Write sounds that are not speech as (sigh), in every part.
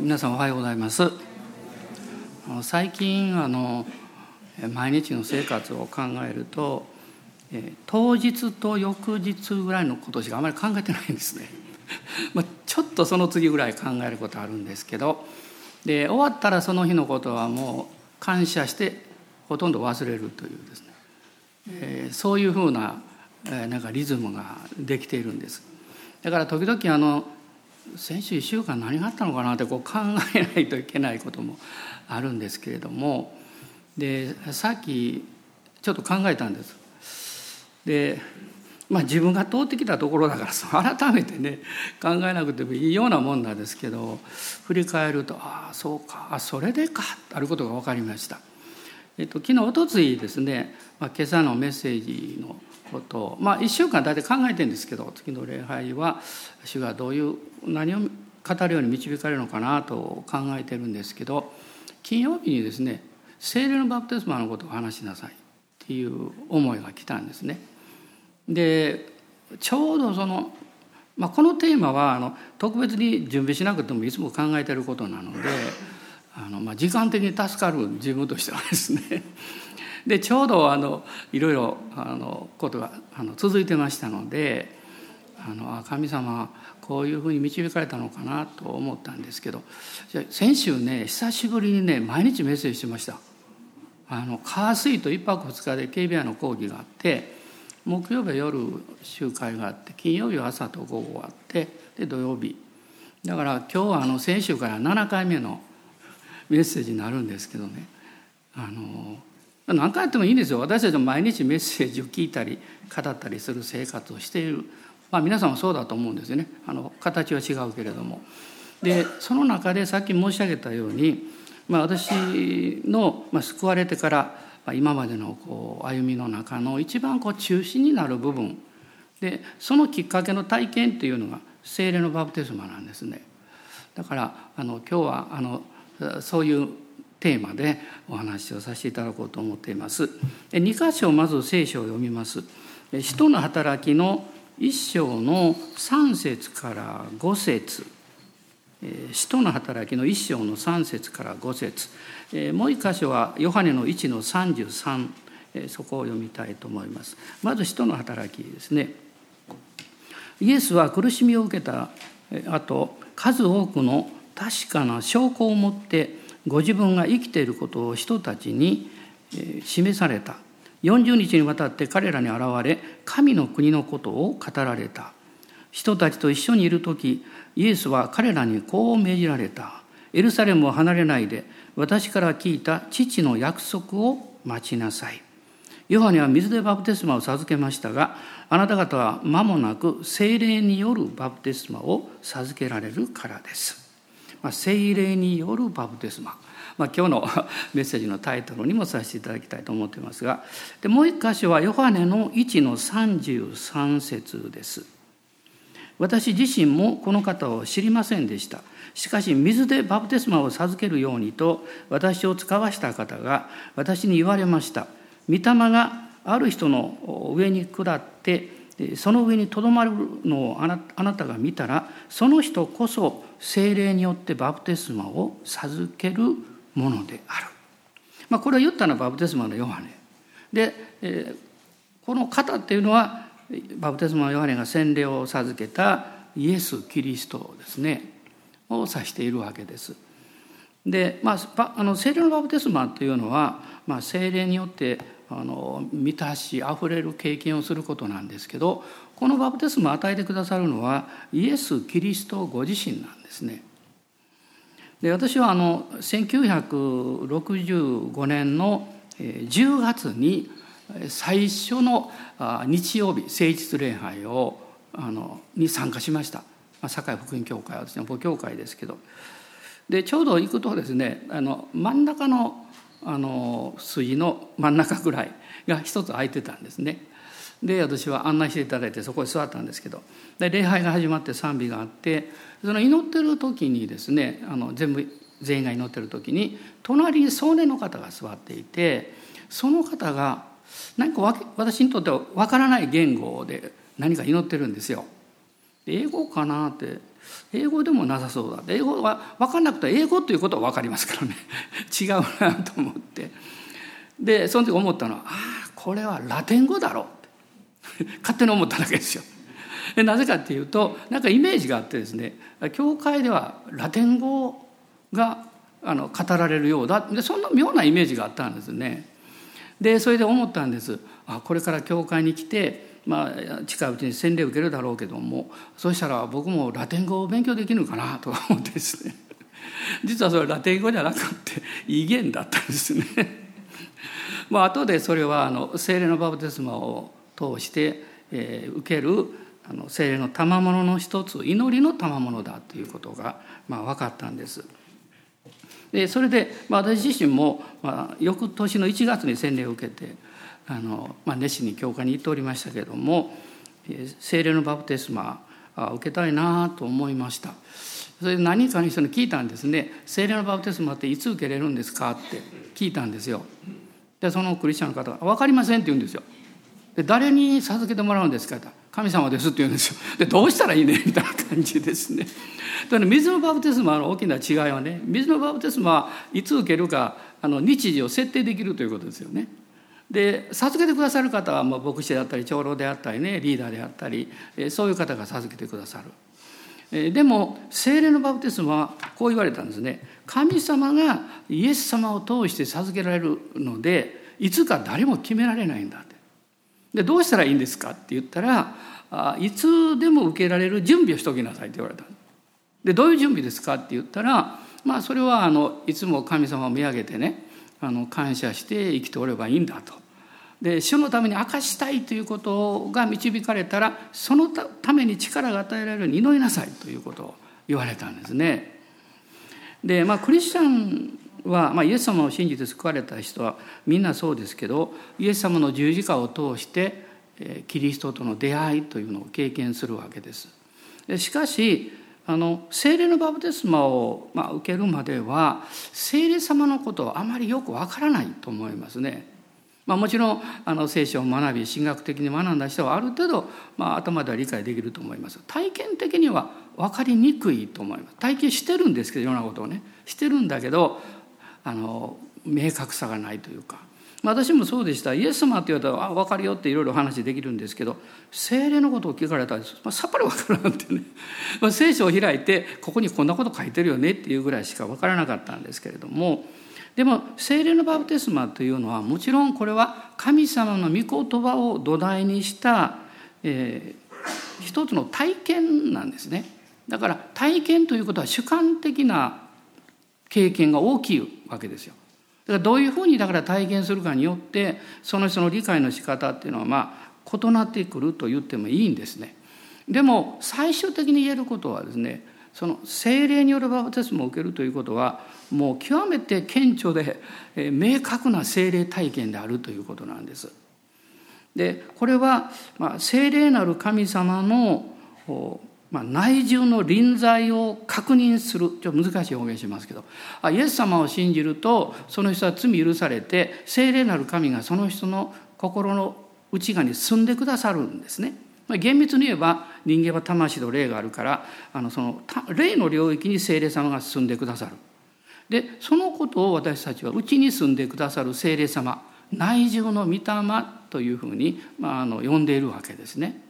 皆さんおはようございます。最近あの毎日の生活を考えると当日と翌日ぐらいのことしかあまり考えてないんですね。(laughs) まあちょっとその次ぐらい考えることあるんですけどで終わったらその日のことはもう感謝してほとんど忘れるというですね、えー、そういうふうな、えー、なんかリズムができているんです。だから時々あの先週1週間何があったのかなってこう考えないといけないこともあるんですけれどもでさっきちょっと考えたんです。でまあ自分が通ってきたところだから (laughs) 改めてね考えなくてもいいようなもんなんですけど振り返るとああそうかそれでかあることが分かりました。えっと、昨日おとついですね、まあ、今朝のメッセージのことを、まあ、1週間大体考えてるんですけど次の礼拝は主がどういう何を語るように導かれるのかなと考えてるんですけど金曜日にですね聖霊のバプテスマのことを話しなさいっていう思いが来たんですね。でちょうどその、まあ、このテーマはあの特別に準備しなくてもいつも考えてることなのであの、まあ、時間的に助かる自分としてはですねでちょうどあのいろいろあのことがあの続いてましたのであの神様こういうふうに導かれたのかなと思ったんですけど先週ね久しぶりにね毎日メッセージしました。あの火水と1泊2日で警備屋の講義があって木曜日は夜集会があって金曜日は朝と午後あってで土曜日。だから今日はあの先週から7回目のメッセージになるんですけどね。あの何回やってもいいんですよ。私たちも毎日メッセージを聞いたり語ったりする生活をしている、まあ、皆さんもそうだと思うんですよねあの形は違うけれども。でその中でさっき申し上げたように、まあ、私の、まあ、救われてから、まあ、今までのこう歩みの中の一番こう中心になる部分でそのきっかけの体験っていうのが精霊のバプテスマなんですね。だからあの今日はあのそういうテーマでお話をさせていただこうと思っています。2箇所まず聖書を読みます。使徒の働きの1章の3節から5節使徒の働きの1章の3節から5節もう一箇所はヨハネの1の33そこを読みたいと思います。まず使徒の働きですね。イエスは苦しみを受けた後数多くの確かな証拠を持ってご自分が生きていることを人たちに示された40日にわたって彼らに現れ神の国のことを語られた。人たちと一緒にいる時イエスは彼らにこう命じられた。エルサレムを離れないで私から聞いた父の約束を待ちなさい。ヨハネは水でバプテスマを授けましたがあなた方は間もなく精霊によるバプテスマを授けられるからです、まあ、精霊によるバプテスマ。まあ、今日の (laughs) メッセージのタイトルにもさせていただきたいと思っていますがでもう一箇所はヨハネの1の33節です。私自身もこの方を知りませんでした。しかし水でバプテスマを授けるようにと私を使わした方が私に言われました。御霊がある人の上に下ってその上にとどまるのをあなたが見たらその人こそ精霊によってバプテスマを授けるものである。まあ、これを言ったのはバプテスマのヨハネ。で、えー、この方っていうのはバプテスマのヨハネが洗礼を授けたイエス・キリストですねを指しているわけです。で、まあ、あの聖霊のバプテスマというのは、まあ、聖霊によってあの満たしあふれる経験をすることなんですけどこのバプテスマを与えてくださるのはイエス・キリストご自身なんですね。で私はあの1965年の10月に最初の日曜日誠実礼拝をあのに参加しました、まあ、堺福音教会はですね母教会ですけどでちょうど行くとですねあの真ん中のあの筋の真ん中ぐらいが一つ空いてたんですね。で私は案内していただいてそこに座ったんですけどで礼拝が始まって賛美があってその祈ってる時にですねあの全部全員が祈ってる時に隣に壮年の方が座っていてその方が何か私にとっては分からない言語で何か祈ってるんですよ。英語かなって英語でもなさそうだ。英語は分かんなくて英語ということは分かりますからね。(laughs) 違うなと思って。でその時思ったのはああこれはラテン語だろう。(laughs) 勝手に思っただけですよ。(laughs) なぜかっていうとなんかイメージがあってですね教会ではラテン語があの語られるようだでそんな妙なイメージがあったんですね。でそれで思ったんですあこれから教会に来てまあ、近いうちに洗礼を受けるだろうけどもそしたら僕もラテン語を勉強できるのかなと思ってですね (laughs) 実はそれラテン語じゃなくて威厳だったんですね。まあ後でそれはあの精霊のバプテスマを通して、えー、受けるあの精霊の賜物の一つ祈りの賜物だということが、まあ、分かったんです。でそれで、まあ、私自身も、まあ、翌年の1月に洗礼を受けてあの、まあ、熱心に教会に行っておりましたけれども精霊のバプテスマあ受けたいなと思いましたそれで何かの人に聞いたんですね「精霊のバプテスマっていつ受けれるんですか?」って聞いたんですよでそのクリスチャンの方が「分かりません」って言うんですよで誰に授けてもらうんですか？神様ですって言うんですよ。でどうしたらいいね？(laughs) みたいな感じですね。だ水のバプテスマの大きな違いはね水のバプテスマはいつ受けるかあの日時を設定できるということですよね。で授けてくださる方はまあ牧師であったり長老であったりねリーダーであったりそういう方が授けてくださる。でも精霊のバプテスマはこう言われたんですね。神様がイエス様を通して授けられるのでいつか誰も決められないんだ。でどうしたらいいんですかって言ったらいつでも受けられる準備をしておきなさいって言われたでどういう準備ですかって言ったらまあそれはあのいつも神様を見上げてねあの感謝して生きておればいいんだと。で主のために明かしたいということが導かれたらそのために力が与えられるように祈りなさいということを言われたんですね。でまあクリスチャンは、まあ、イエス様を信じて救われた人はみんなそうですけどイエス様の十字架を通してキリストとの出会いというのを経験するわけです。しかしあの聖霊のバプテスマを、まあ、受けるまでは聖霊様のことをあまりよくわからないと思いますね。まあ、もちろんあの聖書を学び神学的に学んだ人はある程度、まあ、頭では理解できると思います体験的には分かりにくいと思います体験してるんですけどいろんなことをねしてるんだけどあの明確さがないというか。私もそうでした。イエス様って言われたら「あ分かるよ」っていろいろ話できるんですけど精霊のことを聞かれたら、まあ、さっぱり分からんってね、(laughs) まあ、聖書を開いてここにこんなこと書いてるよねっていうぐらいしか分からなかったんですけれども。でも精霊のバプテスマというのはもちろんこれは神様の御言葉を土台にした、えー、一つの体験なんですね。だから体験ということは主観的な経験が大きい。わけですよ。だからどういうふうにだから体験するかによってその人の理解の仕方っていうのはまあ異なってくると言ってもいいんですね。でも最終的に言えることはですねその精霊によるバプテスマを受けるということはもう極めて顕著で明確な精霊体験であるということなんです。でこれは、まあ、精霊なる神様のまあ、内住の臨在を確認するちょっと難しい表現しますけどイエス様を信じるとその人は罪許されて聖霊なる神がその人の心の内側に住んでくださるんですね。まあ、厳密に言えば人間は魂と霊があるからあのその霊の領域に聖霊様が住んでくださる。でそのことを私たちは内に住んでくださる聖霊様内住の御霊というふうに、まあ、あの呼んでいるわけですね。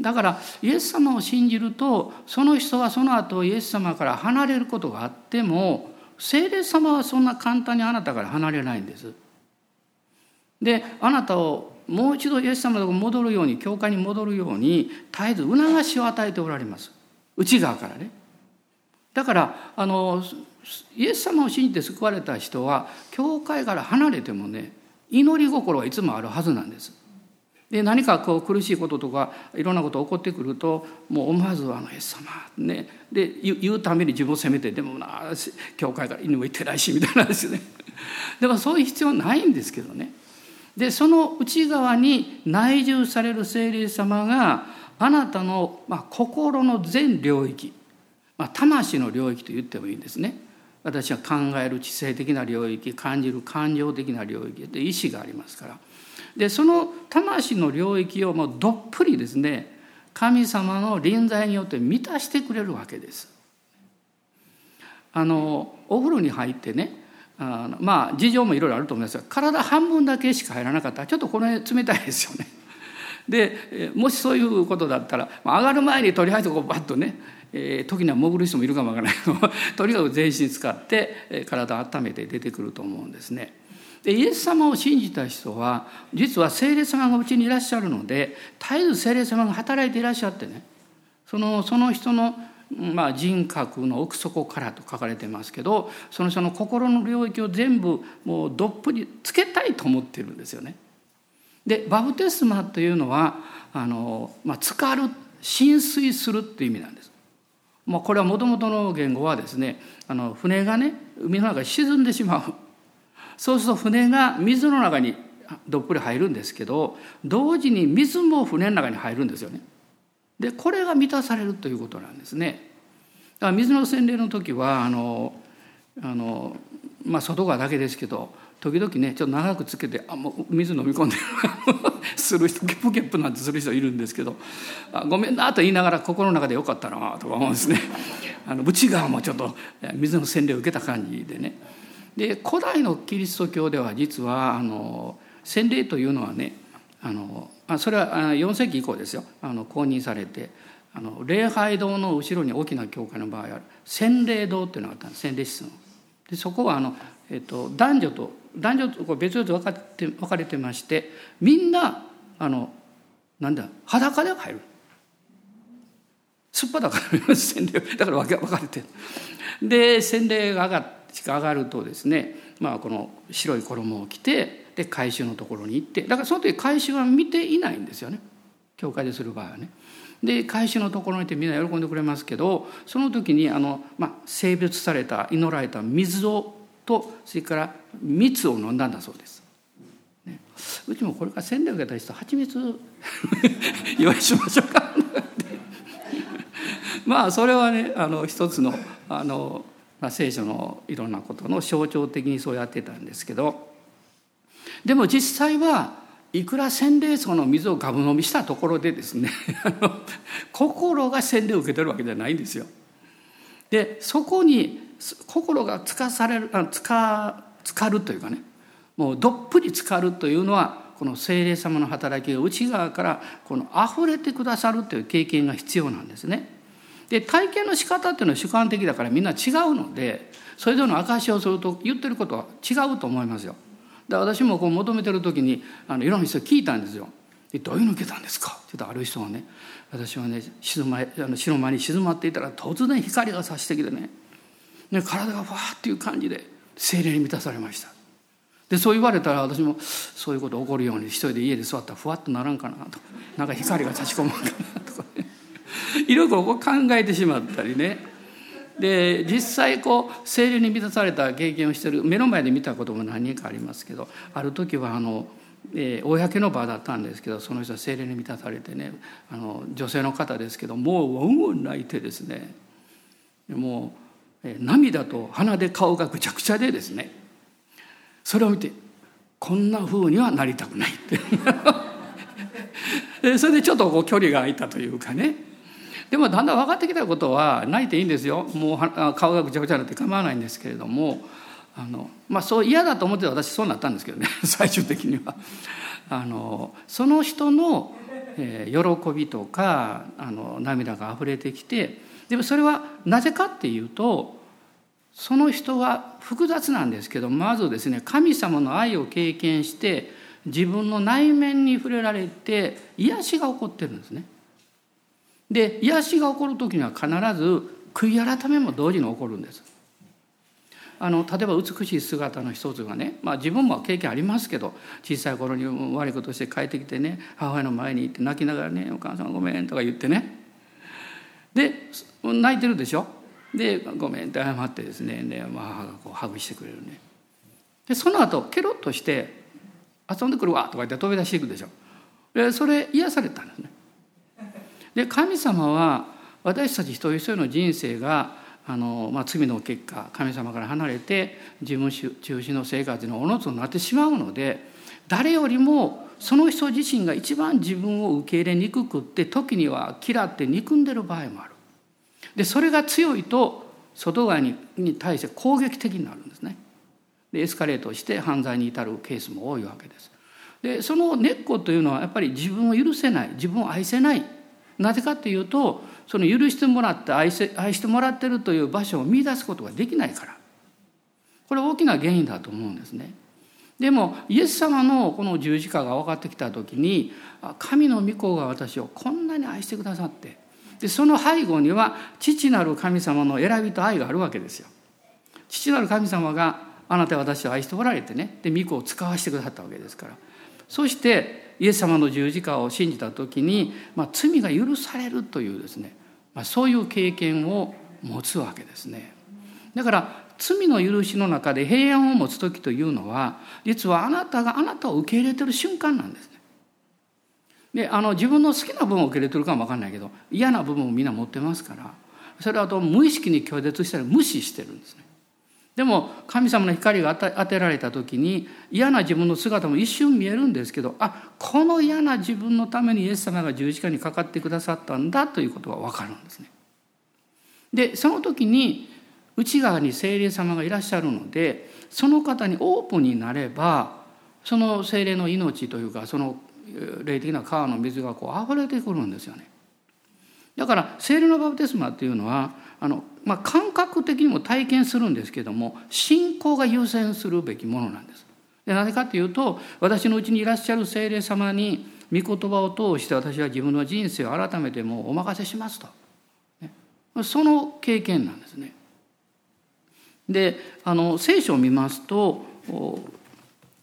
だからイエス様を信じるとその人はその後イエス様から離れることがあっても聖霊様はそんな簡単にあなたから離れないんです。であなたをもう一度イエス様のとこに戻るように教会に戻るように絶えず促しを与えておられます内側からね。だからあのイエス様を信じて救われた人は教会から離れてもね祈り心はいつもあるはずなんです。で何かこう苦しいこととかいろんなことが起こってくるともう思わず「あのイエス様」ねで言うために自分を責めてでもな教会から犬も行ってないしみたいなんですよね。だからそういう必要ないんですけどね。でその内側に内住される聖霊様があなたの、まあ、心の全領域、まあ、魂の領域と言ってもいいんですね。私は考える知性的な領域感じる感情的な領域で意志がありますからでその魂の領域をもうどっぷりですね神様の臨在によって満たしてくれるわけです。あのお風呂に入ってねあのまあ事情もいろいろあると思いますが体半分だけしか入らなかったらちょっとこの辺冷たいですよね。(laughs) でもしそういうことだったら上がる前にとりあえずこうバッとね、えー、時には潜る人もいるかもわからないけど (laughs) とにかく全身使って体温めて出てくると思うんですね。でイエス様を信じた人は実は聖霊様がうちにいらっしゃるので絶えず聖霊様が働いていらっしゃってねそのその人の、まあ、人格の奥底からと書かれてますけどその人の心の領域を全部もうどっぷりつけたいと思ってるんですよね。でバプテスマというのはあの、まあ、浸かる浸水するっていう意味なんです。まあ、これはもともとの言語はですねあの船がね海の中に沈んでしまうそうすると船が水の中にどっぷり入るんですけど同時に水も船の中に入るんですよね。でこれが満たされるということなんですね。だから水の洗礼の時はあのあの、まあ、外側だけですけど時々ねちょっと長くつけてあもう水飲み込んでする人ゲップゲップなんてする人いるんですけど「あごめんな」と言いながら心の中でよかったなとか思うんですね。あの内側もちょっと水の洗礼を受けた感じでね。で古代のキリスト教では実はあの洗礼というのはねあのそれは4世紀以降ですよあの公認されてあの礼拝堂の後ろに大きな教会の場合ある洗礼堂っていうのがあったんです洗礼室の。でそこはあの、えっと、男女と男女と別々分かって分かれてましてみんなあのなんだ裸で入る。すっぱだから洗礼だから分かれてる。で洗礼が上がって上がるとですね、まあ、この白い衣を着てで回収のところに行ってだからその時回収は見ていないんですよね教会でする場合はね。で回収のところにいてみんな喜んでくれますけどその時にあの、まあ、性別された祈られた水をとそれから蜜を飲んだんだそうです。ね、うちもこれから洗礼を受けた人蜂蜜 (laughs) 用意しましょうか (laughs) まあそれはねあの一つのあのまあ、聖書のいろんなことの象徴的にそうやってたんですけどでも実際はいくら洗礼層の水をガブ飲みしたところでですね (laughs) 心が洗礼を受けてるわけじゃないんですよ。でそこに心がつかされるつかつかるというかねもうどっぷりつかるというのはこの聖霊様の働きが内側からこの溢れてくださるという経験が必要なんですね。で体験の仕方っていうのは主観的だからみんな違うのでそれぞれの証しをすると言ってることは違うと思いますよ。で私もこう求めてる時にあのいろんな人聞いたんですよ。でどういうの受けたんですか？って言ったある人はね私はね静まあの白間に静まっていたら突然光が差してきてねね体がふわっていう感じで精霊に満たされました。でそう言われたら私もそういうこと起こるように一人で家で座ったらふわっとならんかなとなんか光が差し込むかなとかねいろいろ考えてしまったりね。で実際こう精霊に満たされた経験をしてる目の前で見たことも何人かありますけどある時はあの、えー、公の場だったんですけどその人は精霊に満たされてねあの女性の方ですけどもうウォンウォン泣いてですね。もう、えー、涙と鼻で顔がぐちゃぐちゃでですね。それを見てこんな風にはなりたくないって。(laughs) それでちょっとこう距離が空いたというかね。でもだんだん分かってきたことは泣いていいんですよもう顔がぐちゃぐちゃになって構わないんですけれどもあの、まあ、そう嫌だと思って私そうなったんですけどね (laughs) 最終的には。あのその人の、えー、喜びとかあの涙が溢れてきてでもそれはなぜかっていうとその人は複雑なんですけどまずですね神様の愛を経験して自分の内面に触れられて癒しが起こってるんですね。で癒しが起こる時には必ず悔い改めも同時に起こるんです。あの例えば美しい姿の一つがね、まあ、自分も経験ありますけど小さい頃に悪いことして帰ってきてね母親の前に行って泣きながらね「お母さんごめん」とか言ってね。で泣いてるでしょ？で「ごめん」って謝ってですねで、まあ、母がこうハグしてくれるね。でその後ケロッとして「遊んでくるわ」とか言って飛び出していくでしょ。でそれ癒されたんですね。で神様は私たち一人一人の人生があの、まあ、罪の結果神様から離れて自分中心の生活のおのつになってしまうので誰よりもその人自身が一番自分を受け入れにくくって時には嫌って憎んでる場合もある。でそれが強いと外側にに対して攻撃的になるんですね。でエスカレートして犯罪に至るケースも多いわけです。でその根っこというのはやっぱり自分を許せない自分を愛せないなぜかっていうとその許してもらって愛せ愛してもらってるという場所を見出すことができないからこれ大きな原因だと思うんですね。でもイエス様のこの十字架が分かってきた時に神の御子が私をこんなに愛してくださってでその背後には父なる神様の選びと愛があるわけですよ。父なる神様があなた私を愛しておられてねで御子を使わせてくださったわけですからそしてイエス様の十字架を信じた時に、まあ、罪が許されるというですね、まあ、そういう経験を持つわけですね。だから罪の許しの中で平安を持つ時というのは実はあなたがあなたを受け入れてる瞬間なんですね。であの自分の好きな部分を受け入れてるかも分かんないけど嫌な部分をみんな持ってますからそれはと無意識に拒絶したり無視してるんですね。でも神様の光が当てられた時に嫌な自分の姿も一瞬見えるんですけどあこの嫌な自分のためにイエス様が十字架にかかってくださったんだということが分かるんですね。でその時に内側に精霊様がいらっしゃるのでその方にオープンになればその精霊の命というかその霊的な川の水がこう溢れてくるんですよね。だから精霊のバプテスマっていうのはあの、まあ、感覚的にも体験するんですけども信仰が優先するべきものなんです。でなぜかというと私のうちにいらっしゃる精霊様に御言葉を通して私は自分の人生を改めてもうお任せしますと、ね、その経験なんですね。であの聖書を見ますと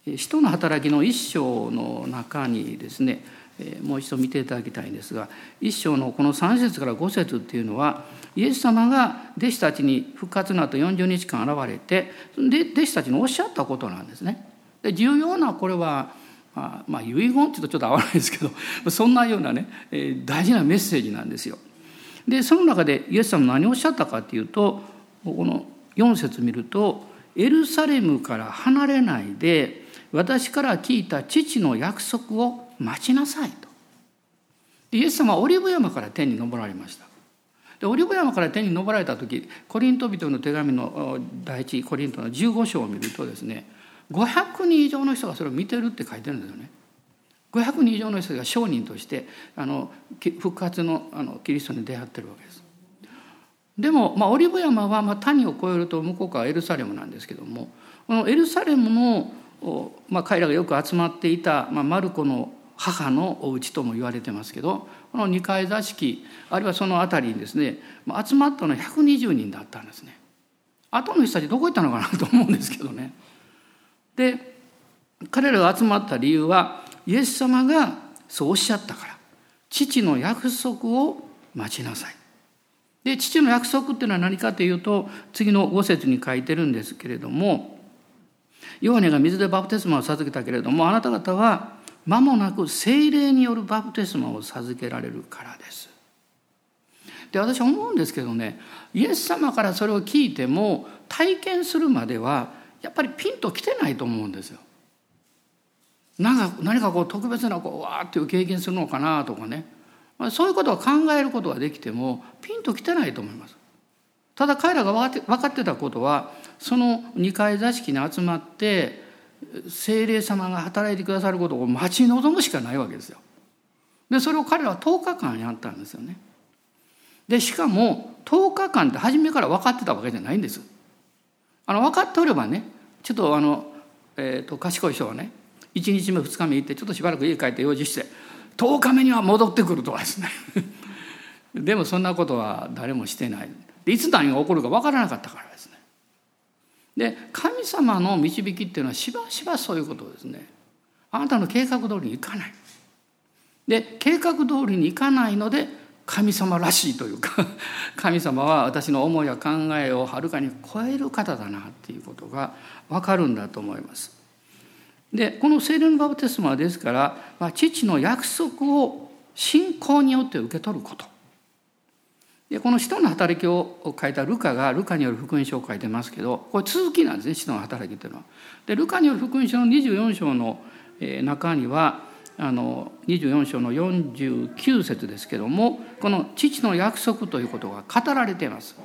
使徒の働きの一章の中にですねもう一度見ていただきたいんですが一章のこの3節から5節っていうのはイエス様が弟子たちに復活の後40日間現れてで弟子たちにおっしゃったことなんですね。で重要なこれはまあ、まあ、遺言っていうとちょっと合わないですけど (laughs) そんなようなね大事なメッセージなんですよ。でその中でイエス様何をおっしゃったかっていうとこの4節見ると「エルサレムから離れないで私から聞いた父の約束を待ちなさい」と。イエス様はオリーブ山から天に昇られました。でオリブ山から天に昇られた時コリント人の手紙の第一コリントの15章を見るとですね500人以上の人がそれを見てるって書いてるんですよね。500人以上の人が証人としてあの復活のあのキリストに出会ってるわけです。でも、まあ、オリブ山はまあ谷を越えると向こうからエルサレムなんですけどもこのエルサレムの、まあ、彼らがよく集まっていた、まあ、マルコの母のお家とも言われてますけどこの2階座敷あるいはその辺りにですね集まったのは120人だったんですね。後の人たちどこ行ったのかなと思うんですけどね。で彼らが集まった理由はイエス様がそうおっしゃったから父の約束を待ちなさい。で父の約束っていうのは何かというと次の5節に書いてるんですけれどもヨハネが水でバプテスマを授けたけれどもあなた方は間もなく精霊によるバプテスマを授けられるからです。で私は思うんですけどねイエス様からそれを聞いても体験するまではやっぱりピンときてないと思うんですよ。なんか何かこう特別なこうわーっていう経験するのかなとかねまあ、そういうことを考えることができてもピンときてないと思います。ただ彼らが分かって分かってたことはその2階座敷に集まって精霊様が働いてくださることを待ち望むしかないわけですよ。でそれを彼らは10日間やったんですよね。でしかも10日間って初めから分かってたわけじゃないんです。あの分かっておればねちょっとあの、えーと、と賢い人はね1日目2日目行ってちょっとしばらく家帰って用事して10日目には戻ってくるとかですね (laughs) でもそんなことは誰もしてないいつ何が起こるか分からなかったからですねで神様の導きっていうのはしばしばそういうことですね。あなたの計画通りにいかない。で計画通りにいかないので神様らしいというか (laughs) 神様は私の思いや考えをはるかに超える方だなっていうことが分かるんだと思います。でこの聖霊のバプテスマはですから、まあ、父の約束を信仰によって受け取ること。でこの使徒の働きを書いたルカがルカによる福音書を書いてますけどこれ続きなんですね使徒の働きっていうのは。でルカによる福音書の24章の中にはあの24章の49節ですけどもこの父の約束ということが語られています。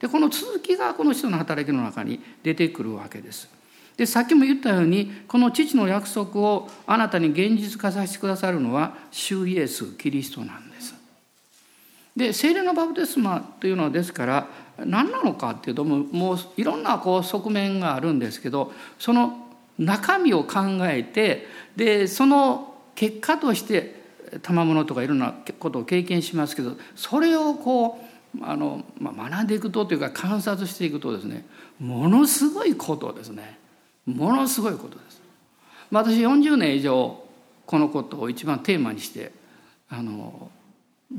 でこの続きがこの人の働きの中に出てくるわけです。でさっきも言ったようにこの父の約束をあなたに現実化させてくださるのは主イエスキリストなんです。で聖霊のバプテスマというのはですから何なのかっていうともうもういろんなこう側面があるんですけどその中身を考えてでその結果として賜物とかいろんなことを経験しますけどそれをこうあの、まあ、学んでいくとというか観察していくとですねものすごいことですねものすごいことです。私40年以上このことを一番テーマにしてあの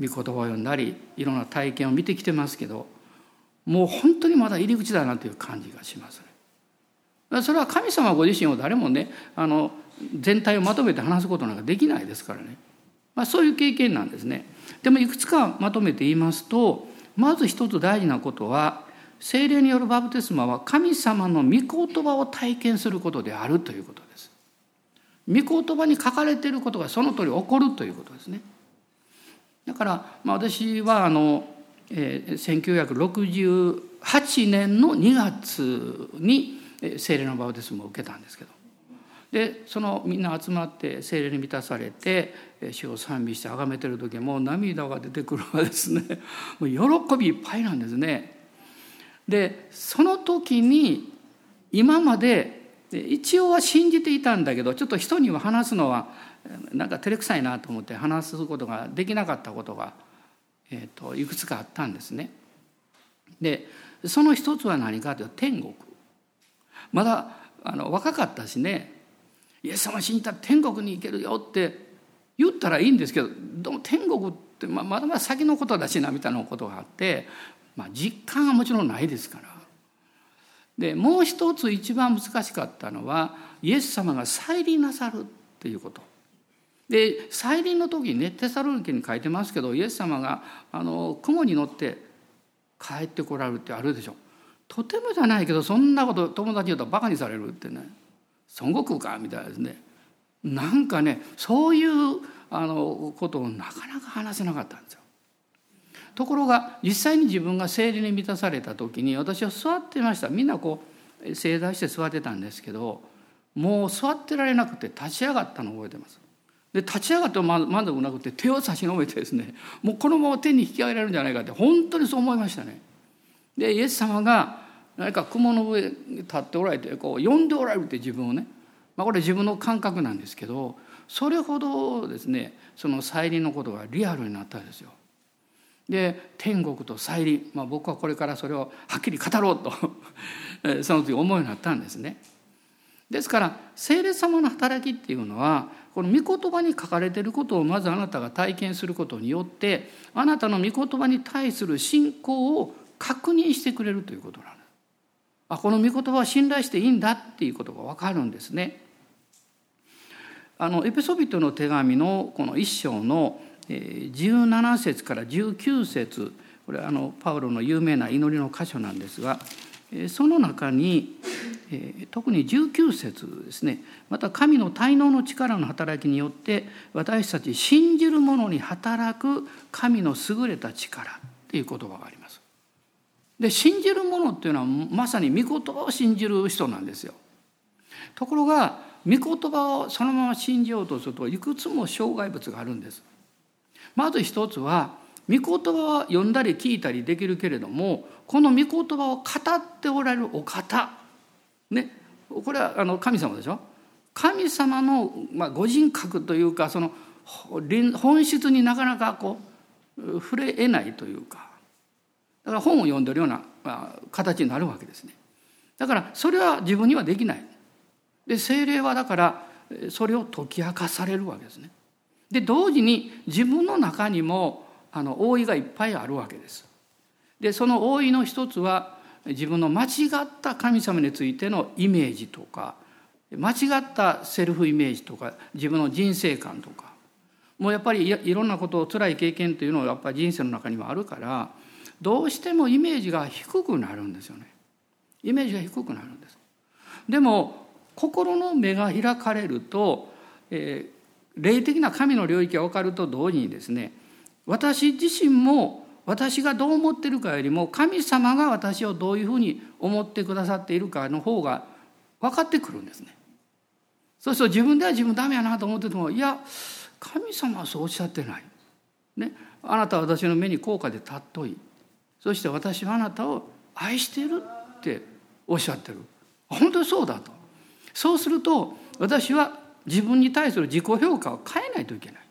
御言葉を読んだりいろんな体験を見てきてますけどもう本当にまだ入り口だなという感じがしますね。それは神様ご自身を誰もねあの全体をまとめて話すことなんかできないですからね、まあ、そういう経験なんですね。でもいくつかまとめて言いますとまず一つ大事なことは精霊によるバプテスマは神様の御言葉を体験することであるということです。御言葉に書かれていることがその通り起こるということですね。だから、まあ、私はあの、えー、1968年の2月に聖霊のバプテスマを受けたんですけどでそのみんな集まって聖霊に満たされて主を賛美して崇めてる時もう涙が出てくるわですね (laughs) もう喜びいっぱいなんですね。でその時に今まで一応は信じていたんだけどちょっと人には話すのはなんか照れくさいなと思って話すことができなかったことが、えーと、いくつかあったんですね。でその一つは何かというと天国。まだあの若かったしねイエス様死んだら天国に行けるよって言ったらいいんですけどどうも天国ってまだまだ先のことだしなみたいなことがあって、まあ、実感はもちろんないですから。でもう一つ一番難しかったのはイエス様が再臨なさるっていうこと。で再臨の時にねテサロニケに書いてますけどイエス様があの雲に乗って帰ってこられるってあるでしょとてもじゃないけどそんなこと友達に言うとバカにされるってね孫悟空かみたいですねなんかねそういうあのことをなかなか話せなかったんですよ。ところが実際に自分が生理に満たされた時に私は座ってましたみんなこう正座して座ってたんですけどもう座ってられなくて立ち上がったのを覚えてます。で立ち上がっても満足なくて手を差し伸べてですねもうこのまま手に引き上げられるんじゃないかって本当にそう思いましたね。でイエス様が何か雲の上に立っておられてこう呼んでおられるって自分をね、まあ、これ自分の感覚なんですけどそれほどですねその再臨のことがリアルになったんですよ。で天国と再臨、まあ、僕はこれからそれをはっきり語ろうと (laughs) その時思うようになったんですね。ですから聖霊様の働きっていうのはこの御言葉に書かれていることをまずあなたが体験することによってあなたの御言葉に対する信仰を確認してくれるということなんです。あこの御言葉は信頼していいんだっていうことが分かるんですね。あのエペソビトの手紙のこの一章の17節から19節これあのパウロの有名な祈りの箇所なんですがその中に特に19節ですねまた神の滞納の力の働きによって私たち信じる者に働く神の優れた力っていう言葉があります。で信じる者っていうのはまさに御言葉を信じる人なんですよ。ところが御言葉をそのまま信じようとするといくつも障害物があるんです。まず一つは御言葉は読んだり聞いたりできるけれどもこの御言葉を語っておられるお方ねこれはあの神様でしょ？神様の、まあ、ご人格というかその本質になかなかこう触れえないというか。だから本を読んでるような、まあ、形になるわけですね。だからそれは自分にはできない。で精霊はだからそれを解き明かされるわけですね。で同時に自分の中にもあの覆いがいっぱいあるわけですでその覆いの一つは自分の間違った神様についてのイメージとか間違ったセルフイメージとか自分の人生観とかもうやっぱりいろんなことを辛い経験というのはやっぱり人生の中にはあるからどうしてもイメージが低くなるんですよね。イメージが低くなるんです。でも心の目が開かれると、えー、霊的な神の領域が分かると同時にですね私自身も私がどう思ってるかよりも神様が私をどういうふうに思ってくださっているかの方が分かってくるんですね。そうすると自分では自分ダメやなと思っててもいや神様はそうおっしゃってない。ね、あなたは私の目に高価で尊い。そして私はあなたを愛してるっておっしゃってる。本当にそうだと。そうすると私は自分に対する自己評価を変えないといけない。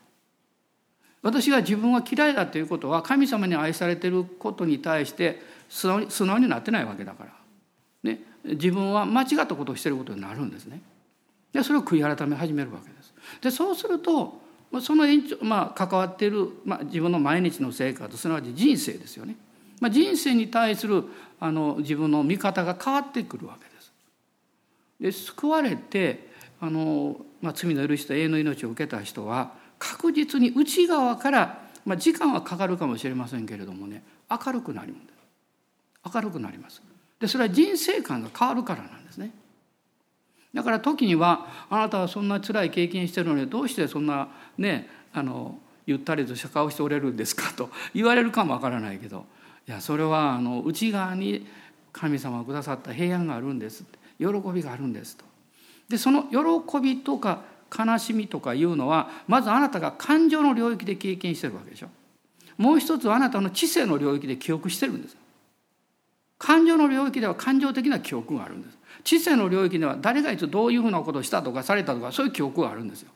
私が自分は嫌いだということは神様に愛されていることに対して素直になってないわけだから、ね、自分は間違ったことをしていることになるんですね。でそれを悔い改め始めるわけです。でそうするとその延長、まあ、関わっている、まあ、自分の毎日の生活すなわち人生ですよね。まあ、人生に対するあの自分の見方が変わってくるわけです。で救われてあの、まあ、罪の許しと永遠の命を受けた人は確実に内側から、まあ、時間はかかるかもしれませんけれどもね明るくなります。明るくなります。でそれは人生観が変わるからなんですね。だから時にはあなたはそんな辛い経験してるのにどうしてそんなねあのゆったりとした顔しておれるんですか？と言われるかもわからないけどいやそれはあの内側に神様がくださった平安があるんです喜びがあるんですと。でその喜びとか悲しみとかいうのはまずあなたが感情の領域で経験してるわけでしょ。もう一つはあなたの知性の領域で記憶してるんです。感情の領域では感情的な記憶があるんです。知性の領域では誰がいつどういうふうなことをしたとかされたとかそういう記憶があるんですよ。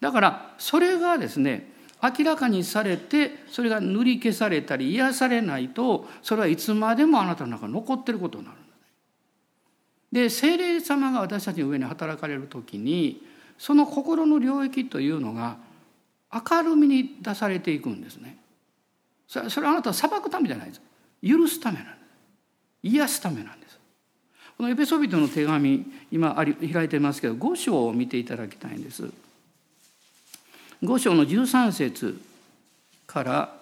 だからそれがですね明らかにされてそれが塗り消されたり癒されないとそれはいつまでもあなたの中に残ってることになるで精霊様が私たちの上に働かれる時にその心の領域というのが明るみに出されていくんですね。それそれはあなたは裁くためじゃないです。許すためなんです。癒すためなんです。このエペソビトの手紙今あり開いてますけど5章を見ていただきたいんです。5章の13節から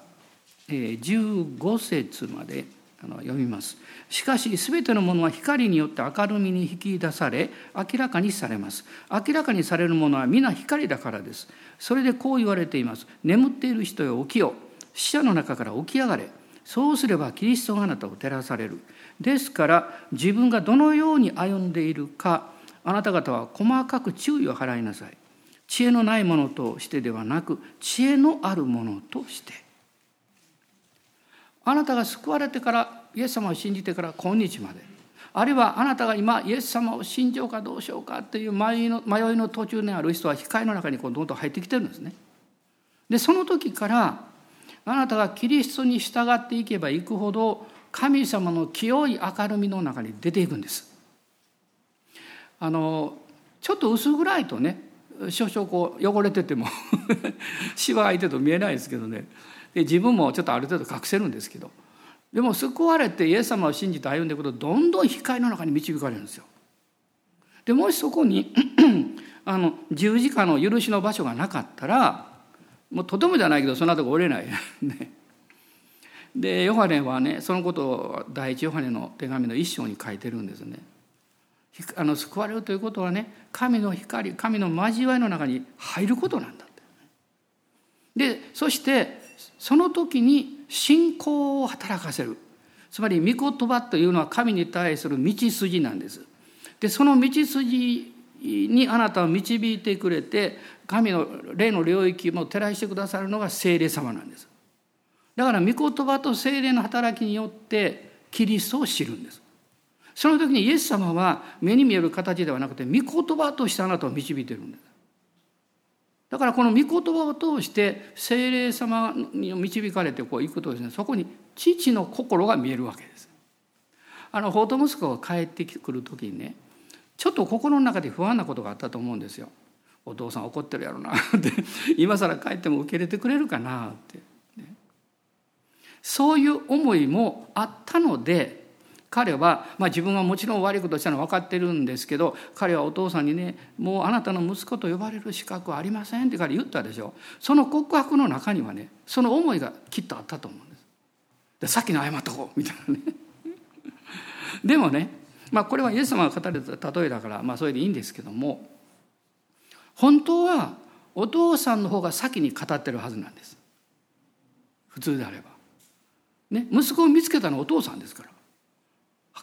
15節まで読みます。しかし全てのものは光によって明るみに引き出され明らかにされます。明らかにされるものは皆光だからです。それでこう言われています。眠っている人よ起きよ死者の中から起き上がれ。そうすればキリストがあなたを照らされる。ですから自分がどのように歩んでいるかあなた方は細かく注意を払いなさい。知恵のないものとしてではなく知恵のあるものとして。あなたが救われてからイエス様を信じてから今日まであるいはあなたが今イエス様を信じようかどうしようかっていう迷いの迷いの途中にある人は光の中にこうどんどん入ってきてるんですね。でその時からあなたがキリストに従っていけばいくほど神様の清い明るみの中に出ていくんです。あのちょっと薄暗いとね少々こう汚れてても (laughs) シワがいてると見えないですけどねで自分もちょっとある程度隠せるんですけどでも救われてイエス様を信じて歩んでいくとどんどん光の中に導かれるんですよ。でもしそこに (clears throat) あの十字架の許しの場所がなかったらもうとてもじゃないけどその後が折れない。(laughs) ね、でヨハネはねそのことを第一ヨハネの手紙の一章に書いてるんですね。あの救われるということはね神の光神の交わりの中に入ることなんだって。でそしてその時に信仰を働かせる。つまり御言葉というのは神に対する道筋なんです。でその道筋にあなたを導いてくれて神の霊の領域も照らしてくださるのが聖霊様なんです。だから御言葉と聖霊の働きによってキリストを知るんです。その時にイエス様は目に見える形ではなくて御言葉としてあなたを導いてるんです。だからこの御言葉を通して精霊様に導かれてこう行くとですねそこに父の心が見えるわけです。あの法と息子が帰ってくる時にねちょっと心の中で不安なことがあったと思うんですよ。お父さん怒ってるやろなって今更帰っても受け入れてくれるかなって、ね、そういう思いもあったので彼は、まあ、自分はもちろん悪いことしたのは分かってるんですけど彼はお父さんにね「もうあなたの息子と呼ばれる資格はありません」って彼言ったでしょ。その告白の中にはねその思いがきっとあったと思うんです。でさっきの謝っとこうみたいなね。(laughs) でもね、まあ、これはイエス様が語られた例えだから、まあ、それでいいんですけども本当はお父さんの方が先に語ってるはずなんです。普通であれば。ね息子を見つけたのはお父さんですから。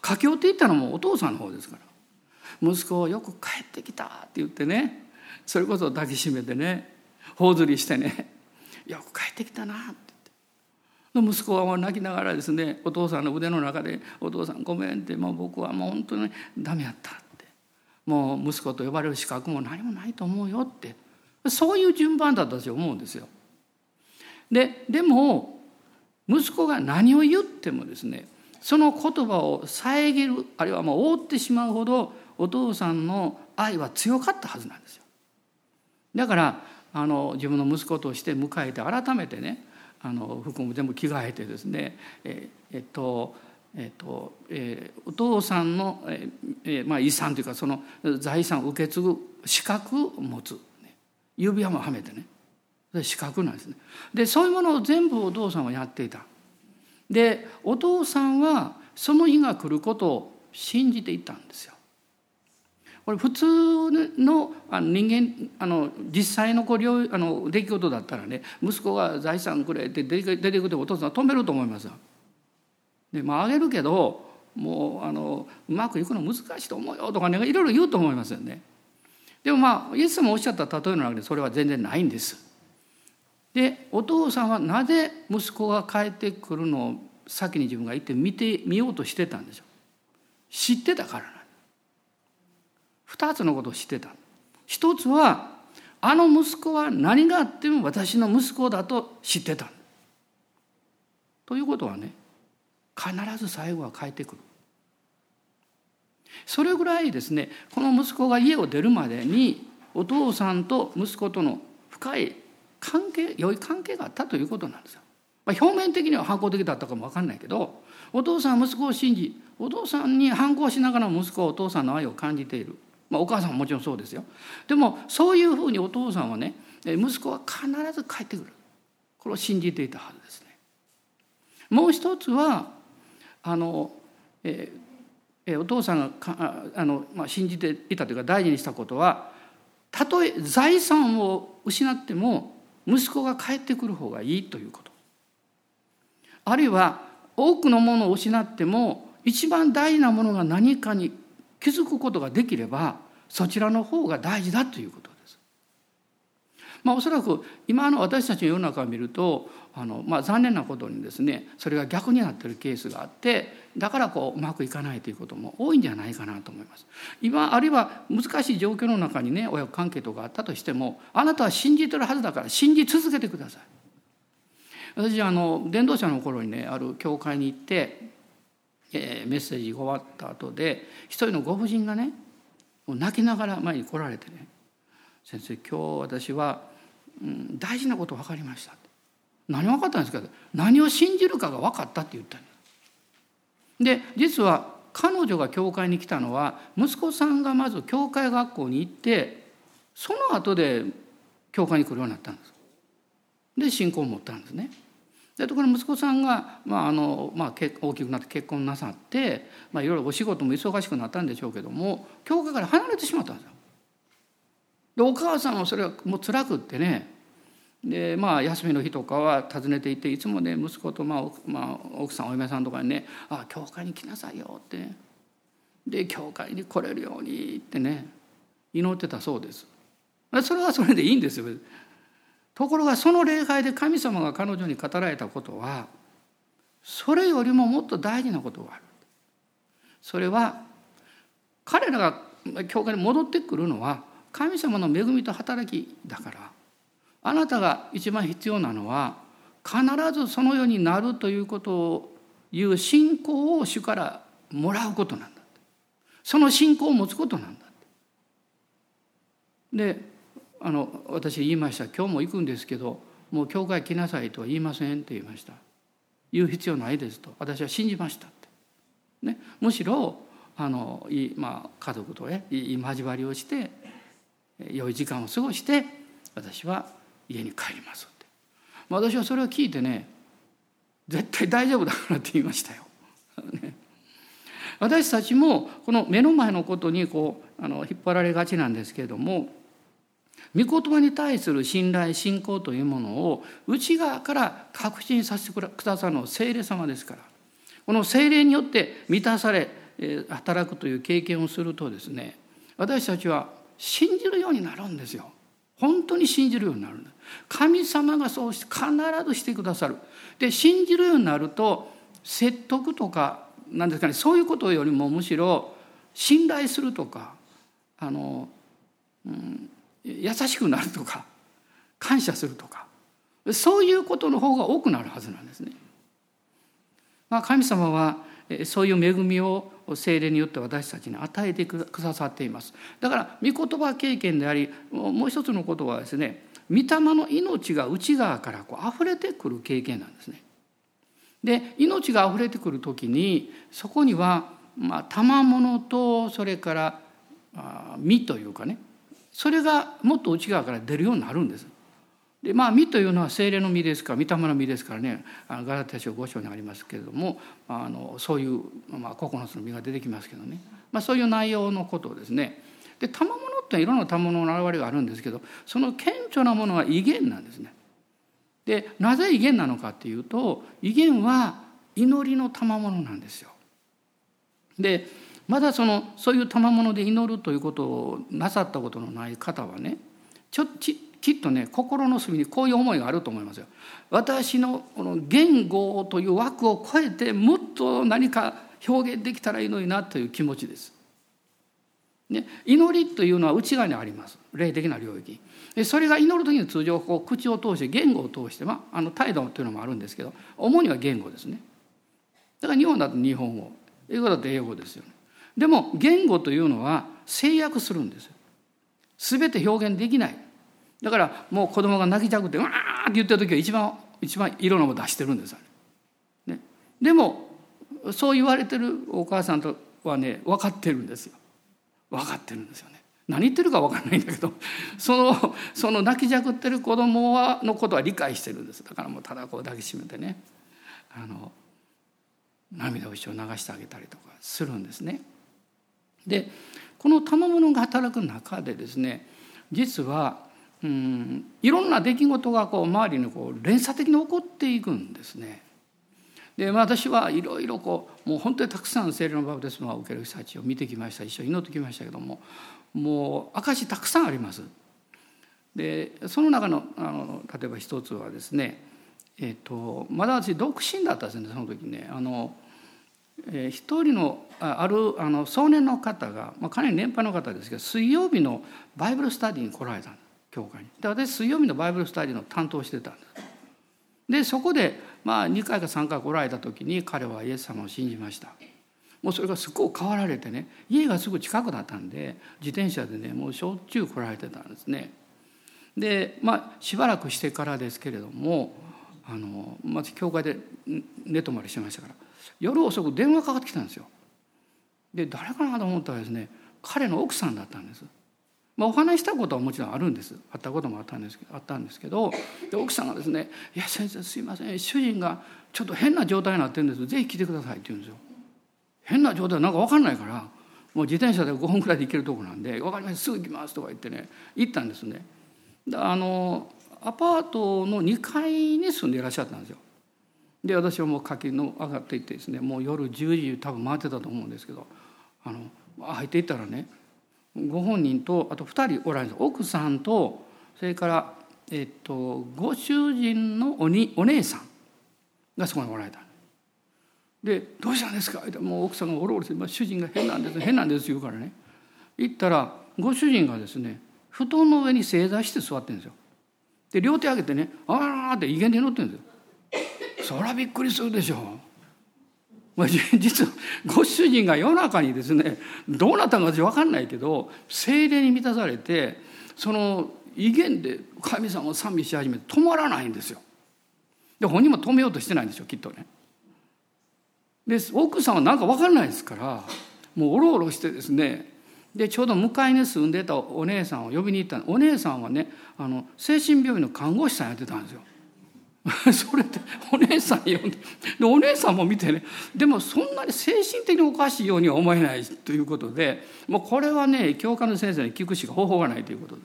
駆け寄っていったのもお父さんの方ですから。息子をよく帰ってきたって言ってね。それこそ抱きしめてね。頬ずりしてね。よく帰ってきたなって言って。息子はもう泣きながらですねお父さんの腕の中で「お父さんごめん」って「もう僕はもう本当にダメやった」って「もう息子と呼ばれる資格も何もないと思うよ」って。そういう順番だったと思うんですよ。ででも息子が何を言ってもですねその言葉を遮るあるいはもう覆ってしまうほどお父さんの愛は強かったはずなんですよ。だからあの自分の息子として迎えて改めてねあの服も全部着替えてですねええっとえっとえー、お父さんの、えーまあ、遺産というかその財産を受け継ぐ資格を持つ、指輪もはめてね。資格なんですね。でそういうものを全部お父さんはやっていた。でお父さんはその日が来ることを信じていたんですよこれ普通の人間あの実際のこうあの出来事だったらね息子が財産くれって出てくるとお父さんは止めると思います。でまああげるけどもうあのうまくいくの難しいと思うよとかねいろいろ言うと思いますよね。でもまあイエスもおっしゃった例えの中でそれは全然ないんです。でお父さんはなぜ息子が帰ってくるのを先に自分が行って見てみようとしてたんでしょう。知ってたからなん二つのことを知ってた一つはあの息子は何があっても私の息子だと知ってたということはね必ず最後は帰ってくる。それぐらいですねこの息子が家を出るまでにお父さんと息子との深い関係良い関係があったということなんですよ。まあ、表面的には反抗的だったかも分かんないけどお父さんは息子を信じお父さんに反抗しながら息子はお父さんの愛を感じている、まあ、お母さんももちろんそうですよでもそういうふうにお父さんはね息子は必ず帰ってくるこれを信じていたはずですね。もう一つはあの、えー、お父さんがかあの、まあ、信じていたというか大事にしたことはたとえ財産を失っても息子が帰ってくる方がいいということあるいは多くのものを失っても一番大事なものが何かに気づくことができればそちらの方が大事だということ。まあ、おそらく今の私たちの世の中を見るとあの、まあ、残念なことにですねそれが逆になってるケースがあってだからこううまくいかないということも多いんじゃないかなと思います。今あるいは難しい状況の中にね親子関係とかあったとしてもあなたは信じてるはずだから信じ続けてください。私あの伝道者の頃にねある教会に行って、えー、メッセージが終わった後で一人のご婦人がね泣きながら前に来られてね「先生今日私は、うん、大事なこと分かりました」何分かったんですか何を信じるかが分かったって言ったんで実は彼女が教会に来たのは息子さんがまず教会学校に行ってその後で教会に来るようになったんです。で信仰を持ったんですね。でところ息子さんが、まああのまあ、大きくなって結婚なさって、まあ、いろいろお仕事も忙しくなったんでしょうけども教会から離れてしまったんですよ。でお母さんはそれはもう辛くってねでまあ休みの日とかは訪ねていていつもね息子と、まあまあ、奥さんお嫁さんとかにね「あ教会に来なさいよ」ってねで教会に来れるようにってね祈ってたそうです。それはそれでいいんですよ。ところがその礼拝で神様が彼女に語られたことはそれよりももっと大事なことがある。それは彼らが教会に戻ってくるのは神様の恵みと働きだからあなたが一番必要なのは必ずそのようになるということをいう信仰を主からもらうことなんだその信仰を持つことなんだであの私言いました「今日も行くんですけどもう教会来なさいとは言いません」って言いました「言う必要ないです」と。私は信じましたって、ね、むしろあの、まあ、家族とねいい交わりをして良い時間を過ごして私は家に帰りますって、まあ、私はそれを聞いてね絶対大丈夫だからって言いましたよ。(laughs) ね、私たちもこの目の前のことにこうあの引っ張られがちなんですけれども御言葉に対する信頼信仰というものを内側から確信させてくださるのは聖霊様ですから。この聖霊によって満たされ働くという経験をするとですね私たちは信じるようになるんですよ。本当に信じるようになる神様がそうして必ずしてくださる。で信じるようになると説得とかなんですかねそういうことよりもむしろ信頼するとかあの、うん、優しくなるとか感謝するとか。そういうことの方が多くなるはずなんですね。まあ、神様はそういう恵みを精霊によって私たちに与えてくださっていますだから御言葉経験でありもう一つのことはですね御霊の命が内側からこう溢れてくる経験なんですね。で命が溢れてくる時にそこにはまあ賜物とそれから実というかねそれがもっと内側から出るようになるんです。でまあ実というのは精霊の実ですから御霊の実ですからねあのガラテヤ書5章にありますけれどもあのそういう、まあ、9つの実が出てきますけどね、まあ、そういう内容のことをですねで賜物っていろんな賜物の現れがあるんですけどその顕著なものは威厳なんですね。でなぜ威厳なのかっていうと威厳は祈りの賜物なんですよ。でまだそのそういう賜物で祈るということをなさったことのない方はねちょちきっとね心の隅にこういう思いがあると思いますよ。私のこの言語という枠を超えてもっと何か表現できたらいいのになという気持ちです。ね、祈りというのは内側にあります霊的な領域それが祈る時に通常こう口を通して言語を通して、まあ、あの態度というのもあるんですけど主には言語ですねだから日本だと日本語英語だと英語ですよねでも言語というのは制約するんですよ。全て表現できない。だからもう子供が泣きたくて「わー!」って言ってる時は一番一番色のも出してるんですね、でもそう言われてるお母さんとはね分かってるんですよ。分かってるんですよね。何言ってるか分かんないんだけど (laughs) そのその泣きじゃくってる子供はのことは理解してるんですだからもうただこう抱きしめてねあの涙を一生流してあげたりとかするんですね。でこの賜物が働く中でですね実はうんいろんな出来事がこう周りにこう連鎖的に起こっていくんですね。で私はいろいろこうもう本当にたくさん聖霊のバプテスマを受ける人たちを見てきました一緒に祈ってきましたけどももう証たくさんあります。でその中のあの例えば一つはですねえっ、とまだ私独身だったんですねその時ねあのえー、一人のあるあの壮年の方が、まあ、かなり年配の方ですけど水曜日のバイブルスタディに来られたんです教会にで私水曜日のバイブルスタディの担当してたんですでそこで、まあ、2回か3回来られた時に彼はイエス様を信じましたもうそれがすっごく変わられてね家がすぐ近くだったんで自転車でねもうしょっちゅう来られてたんですねでまあしばらくしてからですけれどもあのまず教会で寝泊まりしてましたから夜遅く電話かかってきたんですよ。で誰かなと思ったらですね彼の奥さんだったんです。まあ、お話したことはもちろんあるんです会ったこともあったんですけどあったんですけどで奥さんがですね「いや先生すいません主人がちょっと変な状態になってるんですぜひ来てください」って言うんですよ。変な状態なんか分かんないからもう自転車で5分くらいで行けるとこなんで「分かりましたすぐ行きます」とか言ってね行ったんですね。あのアパートの2階に住んでいらっしゃったんですよ。で私はもう柿の上がっていってですねもう夜10時多分回ってたと思うんですけどあの入っていったらねご本人とあと2人おられるんです奥さんとそれから、えっと、ご主人のおにお姉さんがそこにおられた。で「どうしたんですか?」ってもう奥さんがおろおろして「主人が変なんです変なんです」言うからね行ったらご主人がですね布団の上に正座して座ってるんですよ。で両手上げてね「ああ」って威厳で乗ってるんですよ。そりゃびっくりするでしょう。(laughs) 実はご主人が夜中にですねどうなったのか私分かんないけど精霊に満たされてその威厳で神様を賛美し始めて止まらないんですよ。で本人も止めようとしてないんですよきっとね。で奥さんは何か分かんないですからもうおろおろしてですねでちょうど向かいに住んでたお姉さんを呼びに行ったお姉さんはねあの精神病院の看護師さんやってたんですよ。(laughs) それでお姉さん呼んででお姉さんも見てねでもそんなに精神的におかしいようには思えないということでもうこれはね教科の先生に聞くしか方法がないということで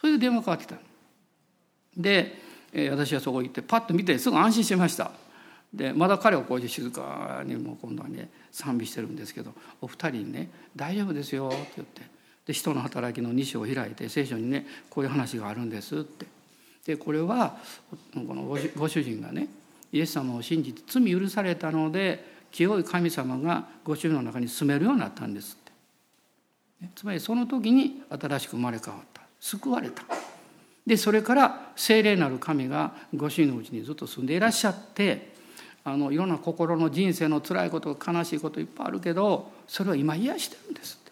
それで電話かかってきたで、え、私はそこ行ってパッと見てすぐ安心しました。でまだ彼はこうして静かにもう今度はね賛美してるんですけどお二人にね「大丈夫ですよ」って言ってで人の働きの2章を開いて聖書にねこういう話があるんですって。でこれはこのご主人がねイエス様を信じて罪許されたので清い神様がご主人の中に住めるようになったんですって。つまりその時に新しく生まれ変わった。救われた。でそれから聖霊なる神がご主人のうちにずっと住んでいらっしゃってあのいろんな心の人生の辛いこと悲しいこといっぱいあるけどそれは今癒してるんですっ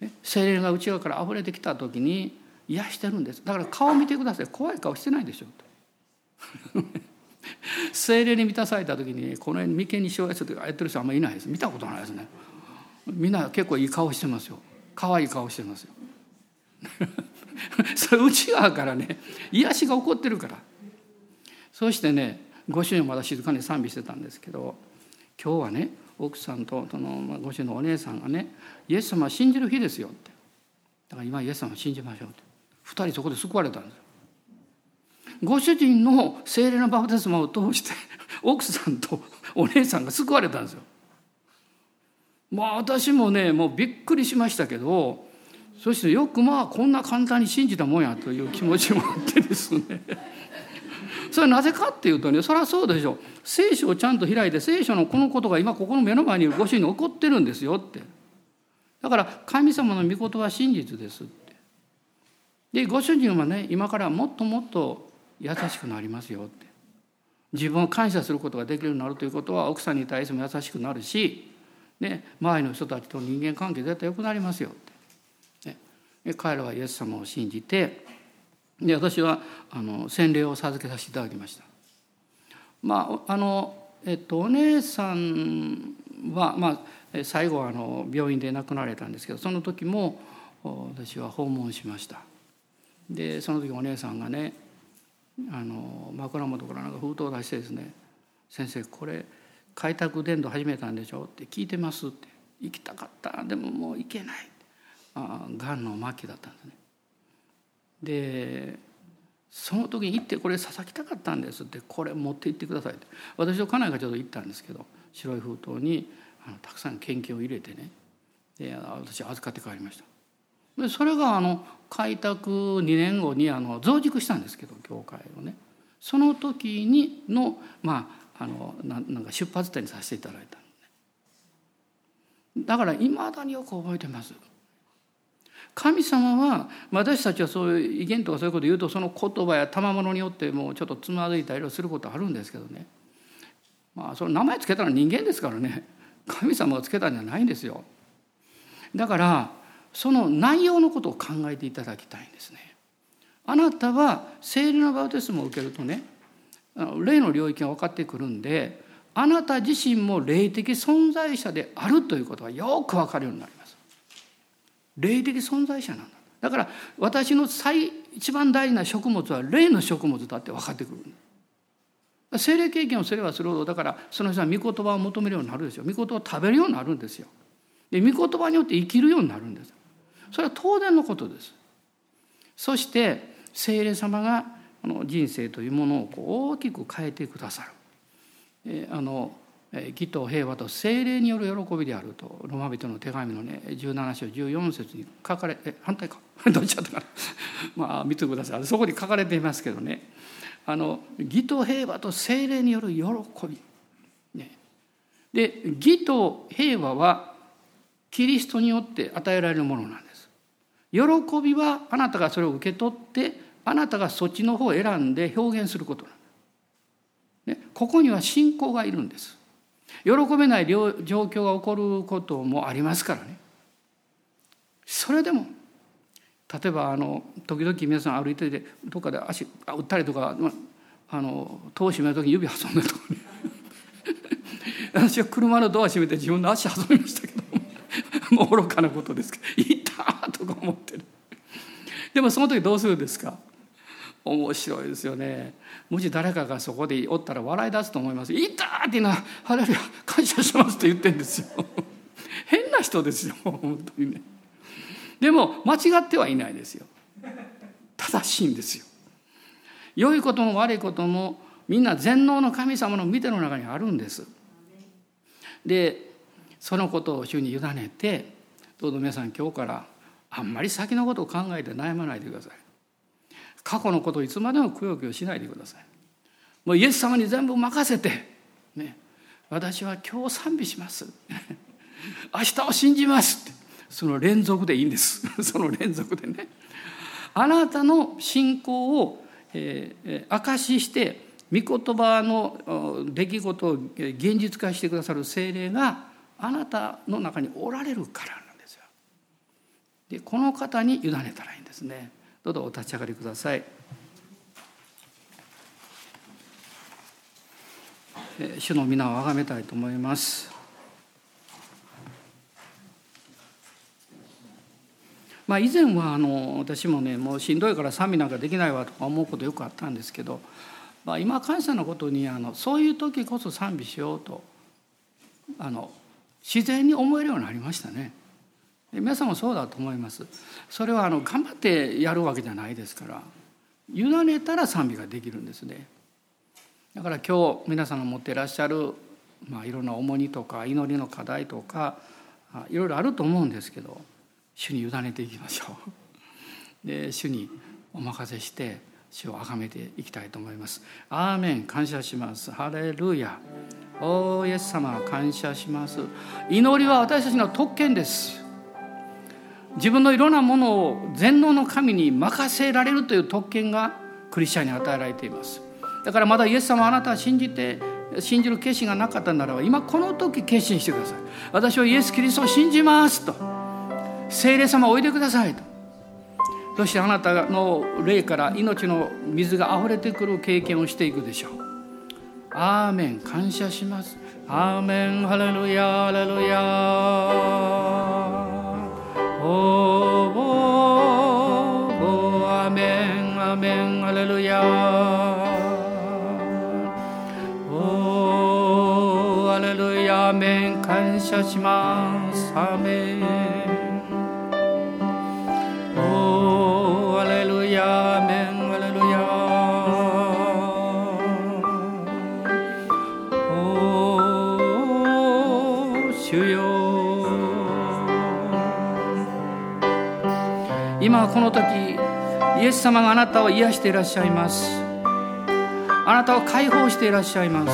て、ね、精霊が内側から溢れてきた時に癒してるんです。だから顔見てください。怖い顔してないでしょ。と (laughs) 精霊に満たされた時にこの辺眉間にしわ寄せてやってる人あんまりいないです。見たことないですね。みんな結構いい顔してますよ。可愛い顔してますよ。(laughs) それ内側からね癒しが起こってるから。そしてねご主人はまだ静かに賛美してたんですけど今日はね奥さんとそのご主人のお姉さんがね「イエス様信じる日ですよ」って。だから今イエス様信じましょうって。2人そこで救われたんです。ご主人の精霊のバプテスマを通して (laughs) 奥さんとお姉さんが救われたんですよ。まあ私もねもうびっくりしましたけどそしてよくまあこんな簡単に信じたもんやという気持ちもあってですね (laughs) それはなぜかっていうとねそりゃそうでしょ聖書をちゃんと開いて聖書のこのことが今ここの目の前にご主人に起こってるんですよってだから神様の御言は真実ですってでご主人はね今からもっともっと優しくなりますよって。自分を感謝することができるようになるということは奥さんに対しても優しくなるし、ね、周りの人たちと人間関係絶対良くなりますよって、ね、彼らはイエス様を信じてで私はあの洗礼を授けさせていただきました。まああのえっと、お姉さんは、まあ、最後はあの病院で亡くなられたんですけどその時も私は訪問しました。でその時お姉さんがねあの枕元からなんか封筒を出してですね「先生これ開拓伝道始めたんでしょ?」って聞いてますって「行きたかった。でももう行けない」あがんの末期だったんですね。でその時に行ってこれ捧きたかったんですって。これ持って行ってくださいって。私と家内がちょっと行ったんですけど白い封筒にあのたくさん献金を入れてね。で私預かって帰りました。でそれがあの開拓2年後にあの増築したんですけど教会をね。その時にのまああのなんか出発点にさせていただいた、だからいまだによく覚えてます。神様は私たちはそういう意見とかそういうこと言うとその言葉や賜物によってもうちょっとつまずいたりすることあるんですけどね。まあその名前つけたのは人間ですからね。神様がつけたんじゃないんですよ。だからその内容のことを考えていただきたいんですね。あなたは聖霊のバウテスマを受けるとね霊の領域が分かってくるんであなた自身も霊的存在者であるということがよく分かるようになります。霊的存在者なんだ。だから私の最一番大事な食物は霊の食物だって分かってくる。精霊経験をすればするほどだからその人は御言葉を求めるようになるんですよ御言葉を食べるようになるんですよ。で御言葉によって生きるようになるんです。それは当然のことです。そして精霊様がこの人生というものをこう大きく変えてくださる、えあの義と平和と精霊による喜びであるとロマ人の手紙のね17章14節に書かれえ反対か。(laughs) どっちだったかな。(laughs) まあ見てください。そこに書かれていますけどね。あの義と平和と精霊による喜び、ね、で義と平和はキリストによって与えられるものなんです。喜びはあなたがそれを受け取ってあなたがそっちの方を選んで表現することなんね、ここには信仰がいるんです。喜べない状況が起こることもありますからね。それでも例えばあの時々皆さん歩いててどっかで足打ったりとかあの戸を閉める時に指挟んでるとかね。(laughs) 私は車のドア閉めて自分の足挟みましたけども。(laughs) う愚かなことですけど「いた!」とか思ってるでもその時どうするんですか？面白いですよねもし誰かがそこでおったら笑い出すと思います「いた!」っていうのは「ハレルヤ感謝します」って言ってんですよ変な人ですよ本当にねでも間違ってはいないですよ正しいんですよ。良いことも悪いこともみんな全能の神様の見ての中にあるんです。でそのことを主に委ねてどうぞ皆さん今日からあんまり先のことを考えて悩まないでください。過去のことをいつまでもくよくよしないでください。もうイエス様に全部任せて、ね、私は今日賛美します。(laughs) 明日を信じますって。その連続でいいんです。(laughs) その連続でね。あなたの信仰を、えー、証しして御言葉の出来事を現実化してくださる精霊があなたの中におられるからで。この方に委ねたらいいんですね。どうぞお立ち上がりください。主の皆を崇めたいと思います。まあ、以前はあの私もねもうしんどいから賛美なんかできないわとか思うことよくあったんですけど、まあ、今感謝のことにあのそういう時こそ賛美しようとあの自然に思えるようになりましたね。皆さんもそうだと思います。それはあの頑張ってやるわけじゃないですから。委ねたら賛美ができるんですね。だから今日皆さんが持っていらっしゃる、まあ、いろんな重荷とか祈りの課題とかいろいろあると思うんですけど主に委ねていきましょう。で主にお任せして主を崇めていきたいと思います。アーメン感謝します。ハレルヤ。おイエス様感謝します。祈りは私たちの特権です。自分のいろんなものを全能の神に任せられるという特権がクリスチャンに与えられています。だからまだイエス様あなたは信じて信じる決心がなかったならば今この時決心してください。私はイエス・キリストを信じますと。聖霊様おいでくださいと。そしてあなたの霊から命の水があふれてくる経験をしていくでしょう。アーメン。感謝します。アーメン。ハレルヤハレルヤおおあめんあめんあれるやおお、あれるやめん感謝しますアメン今この時イエス様があなたを癒していらっしゃいます。あなたを解放していらっしゃいます。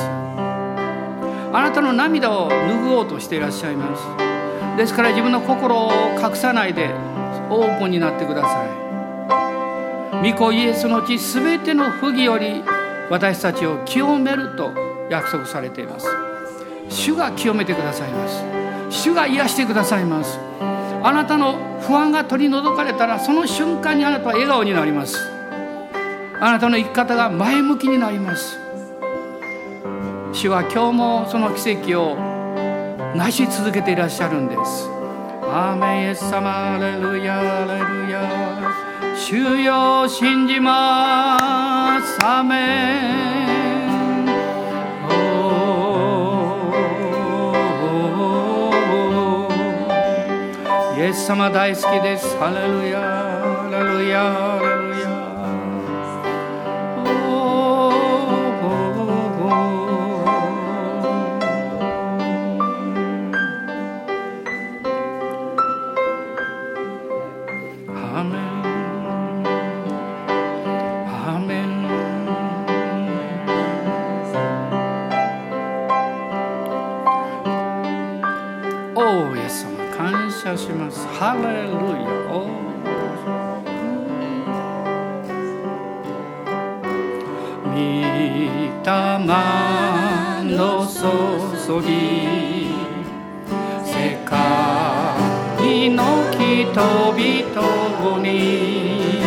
あなたの涙を拭おうとしていらっしゃいます。ですから自分の心を隠さないでオープンになってください。御子イエスの血すべての不義より私たちを清めると約束されています。主が清めてくださいます。主が癒してくださいます。あなたの不安が取り除かれたらその瞬間にあなたは笑顔になります。あなたの生き方が前向きになります。主は今日もその奇跡をなし続けていらっしゃるんです。アーメンイエス様アレルヤアレルヤ。主よ信じます。アーメン。イエス様大好きです。ハレルヤハレルヤハレルヤしますハレルヤ御霊の注ぎ世界の人々に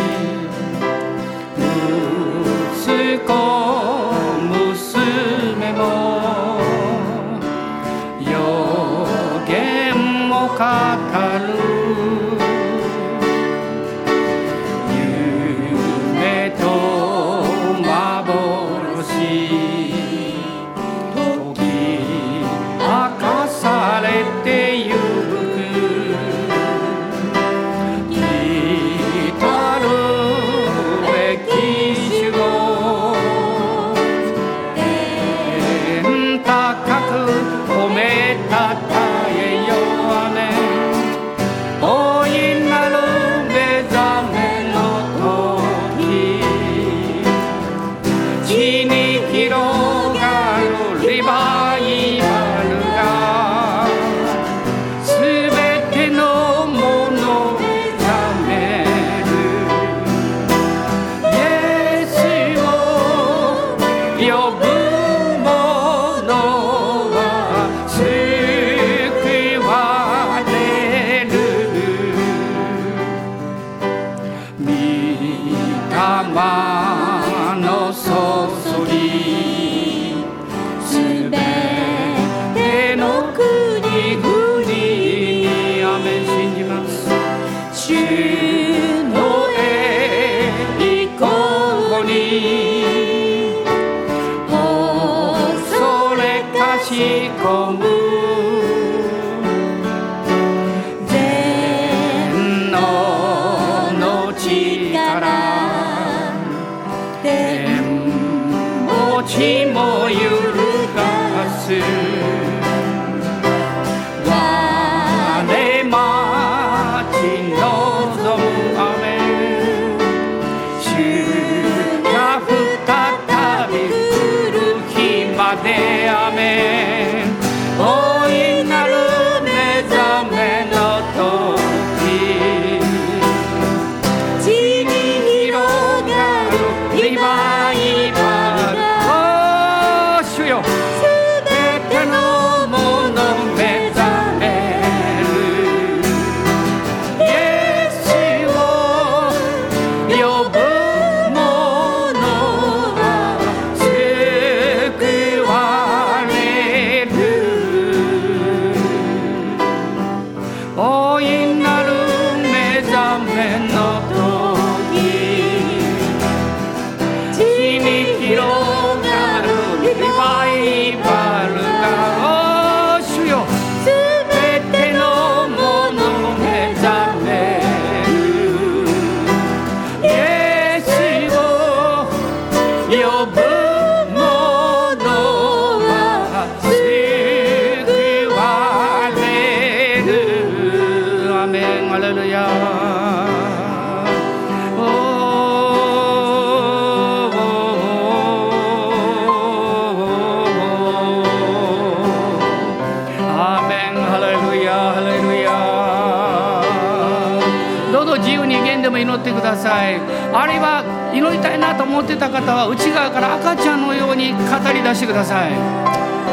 さい。あるいは祈りたいなと思ってた方は内側から赤ちゃんのように語り出してください。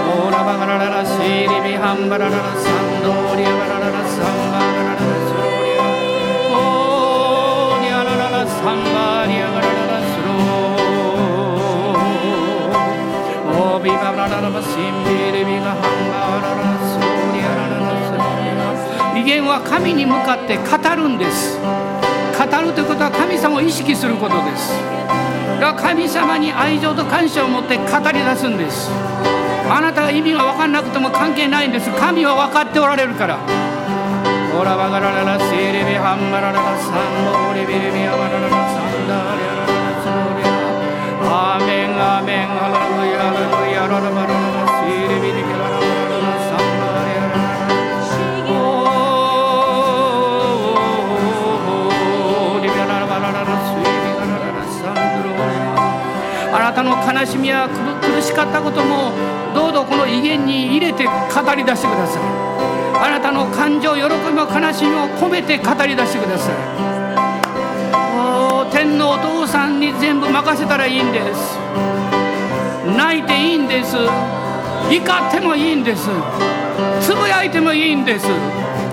オーラバガラララシーリビハンバラララサンドリアバラララサンバラララスロリアオーニャラララサンバリアバラララスローオービバラララバシンビリビガハンバラララスロリアラララスロリア威厳は神に向かって語るんでするということは神様を意識することです。神様に愛情と感謝を持って語り出すんです。あなたが意味が分かんなくても関係ないんです。神は分かっておられるから。オラバガラララシリビハンバラララサンドリビリビアバラララサンダリアラララスロリア。アメンアメン。ハレルヤ。ハレルヤ。ララバラ。の悲しみや苦しかったこともどうぞこの威厳に入れて語り出してください。あなたの感情喜びも悲しみを込めて語り出してください。お天のお父さんに全部任せたらいいんです。泣いていいんです。怒ってもいいんです。つぶやいてもいいんです。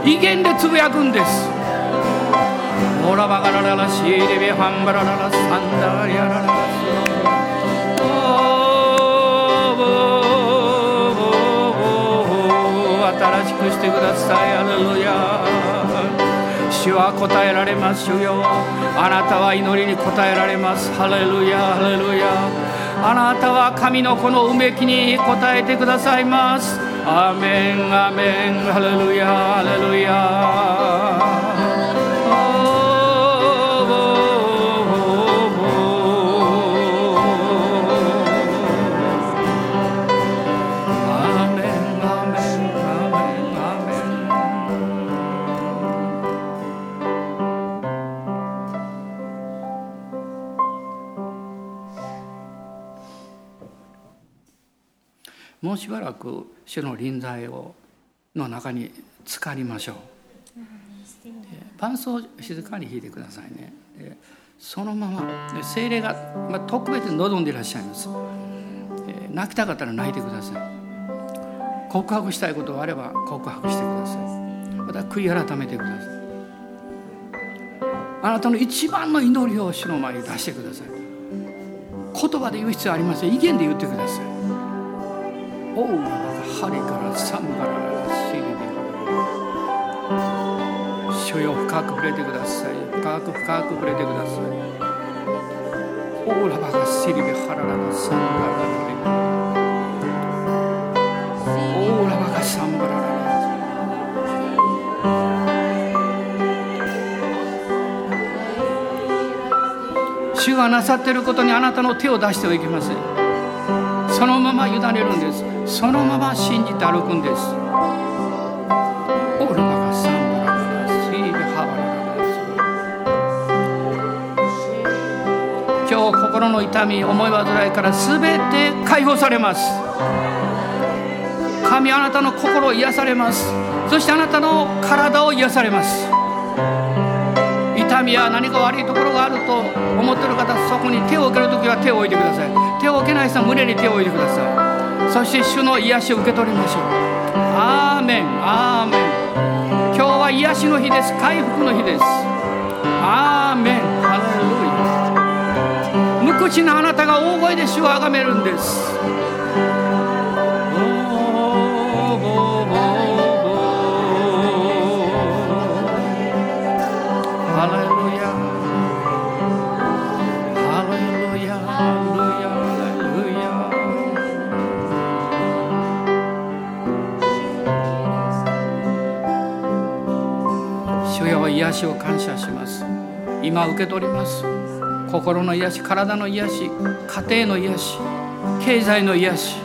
威厳でつぶやくんです。オラバガラララシーリビハンバラララサンダリアララ。してください。アレルヤ主は答えられますよ。あなたは祈りに答えられます。ハレルヤハレルヤあなたは神のこのうめきに応えてくださいます。アメンアメン。ハレルヤハレルヤしばらく主の臨在をの中に浸かりましょう。伴奏を静かに弾いてくださいね。でそのままで精霊が、まあ、特別に望んでいらっしゃいます。え泣きたかったら泣いてください。告白したいことがあれば告白してください。また悔い改めてください。あなたの一番の祈りを主の前に出してください。言葉で言う必要ありません。意見で言ってください。オーラがハリからサンバララシリビハラ主よ深く触れてください深く深く触れてくださいオーラバがシリベハララがサンバララリオーラバがサンバラララ主がなさっていることにあなたの手を出してはいけません。そのまま委ねるんです。そのまま信じて歩くんです。オーラバがサンバラララシリベハバラララ今日心の痛み思い煩いから全て解放されます。神あなたの心を癒されます。そしてあなたの体を癒されます。痛みや何か悪いところがあると思ってる方そこに手を置ける時は手を置いてください。手を置けない人は胸に手を置いてください。そして主の癒しを受け取りましょう。アーメン。アーメン。今日は癒しの日です。回復の日です。アーメン。ハレルヤ。無口なあなたが大声で主をあがめるんです。癒しを感謝します。今受け取ります。心の癒し体の癒し家庭の癒し経済の癒し。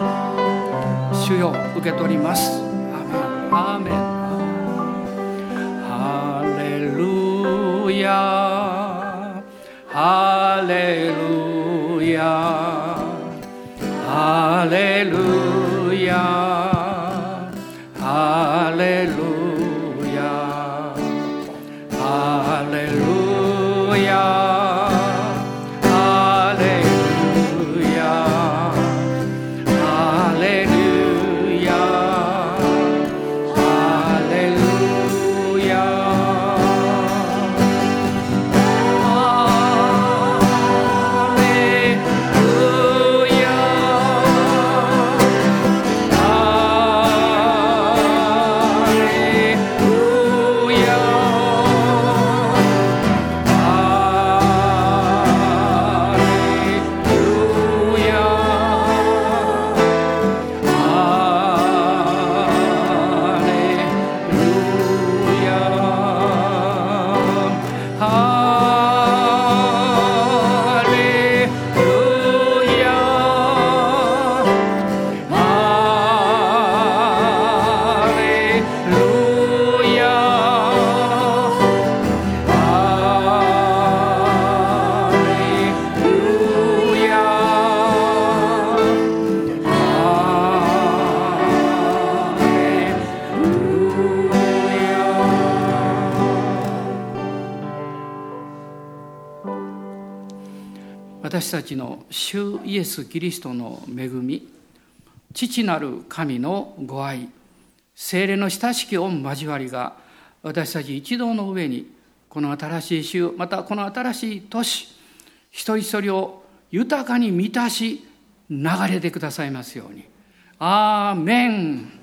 主よ受け取ります。アーメン。ス・キリストの恵み父なる神のご愛精霊の親しき御交わりが私たち一同の上にこの新しい週またこの新しい年一人一人を豊かに満たし流れてくださいますように。アーメン。